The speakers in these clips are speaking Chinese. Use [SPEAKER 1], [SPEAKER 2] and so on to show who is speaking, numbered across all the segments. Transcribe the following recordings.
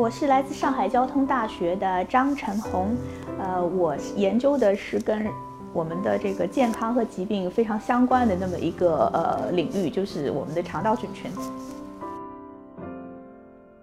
[SPEAKER 1] 我是来自上海交通大学的张晨红，呃，我研究的是跟我们的这个健康和疾病非常相关的那么一个呃领域，就是我们的肠道菌群。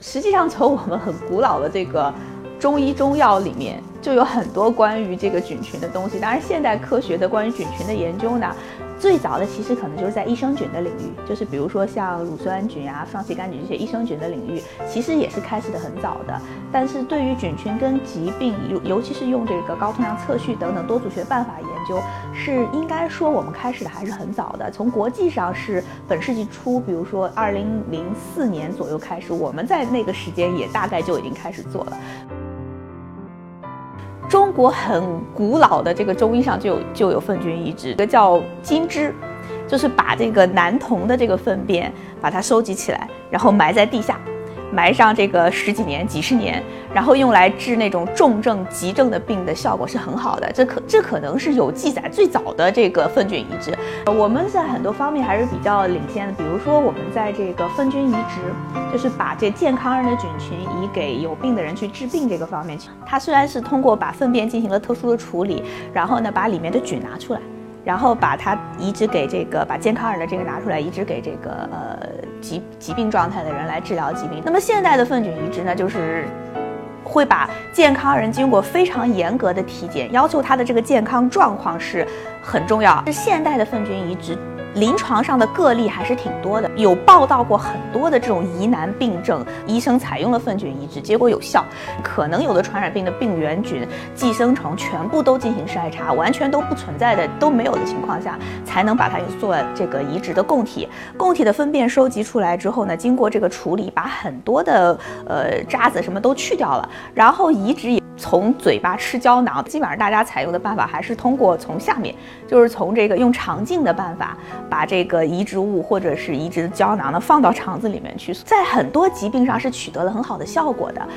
[SPEAKER 1] 实际上，从我们很古老的这个中医中药里面，就有很多关于这个菌群的东西。当然，现代科学的关于菌群的研究呢。最早的其实可能就是在益生菌的领域，就是比如说像乳酸菌啊、双歧杆菌这些益生菌的领域，其实也是开始的很早的。但是对于菌群跟疾病，尤尤其是用这个高通量测序等等多组学办法研究，是应该说我们开始的还是很早的。从国际上是本世纪初，比如说二零零四年左右开始，我们在那个时间也大概就已经开始做了。中国很古老的这个中医上就有就有粪菌移植，一个叫金枝，就是把这个男童的这个粪便把它收集起来，然后埋在地下。埋上这个十几年、几十年，然后用来治那种重症、急症的病的效果是很好的。这可这可能是有记载最早的这个粪菌移植。我们在很多方面还是比较领先的，比如说我们在这个粪菌移植，就是把这健康人的菌群移给有病的人去治病这个方面，它虽然是通过把粪便进行了特殊的处理，然后呢把里面的菌拿出来。然后把它移植给这个，把健康人的这个拿出来移植给这个呃疾疾病状态的人来治疗疾病。那么现代的粪菌移植呢，就是会把健康人经过非常严格的体检，要求他的这个健康状况是很重要。是现代的粪菌移植。临床上的个例还是挺多的，有报道过很多的这种疑难病症，医生采用了粪菌移植，结果有效。可能有的传染病的病原菌、寄生虫全部都进行筛查，完全都不存在的都没有的情况下，才能把它做这个移植的供体。供体的粪便收集出来之后呢，经过这个处理，把很多的呃渣子什么都去掉了，然后移植也。从嘴巴吃胶囊，基本上大家采用的办法还是通过从下面，就是从这个用肠镜的办法，把这个移植物或者是移植的胶囊呢放到肠子里面去，在很多疾病上是取得了很好的效果的。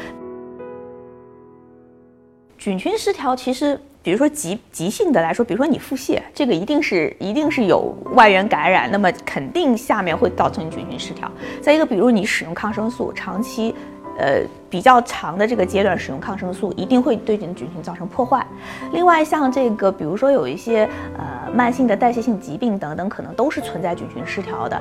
[SPEAKER 1] 菌群失调，其实比如说急急性的来说，比如说你腹泻，这个一定是一定是有外源感染，那么肯定下面会造成菌群失调。再一个，比如你使用抗生素，长期。呃，比较长的这个阶段使用抗生素，一定会对你的菌群造成破坏。另外，像这个，比如说有一些呃慢性的代谢性疾病等等，可能都是存在菌群失调的。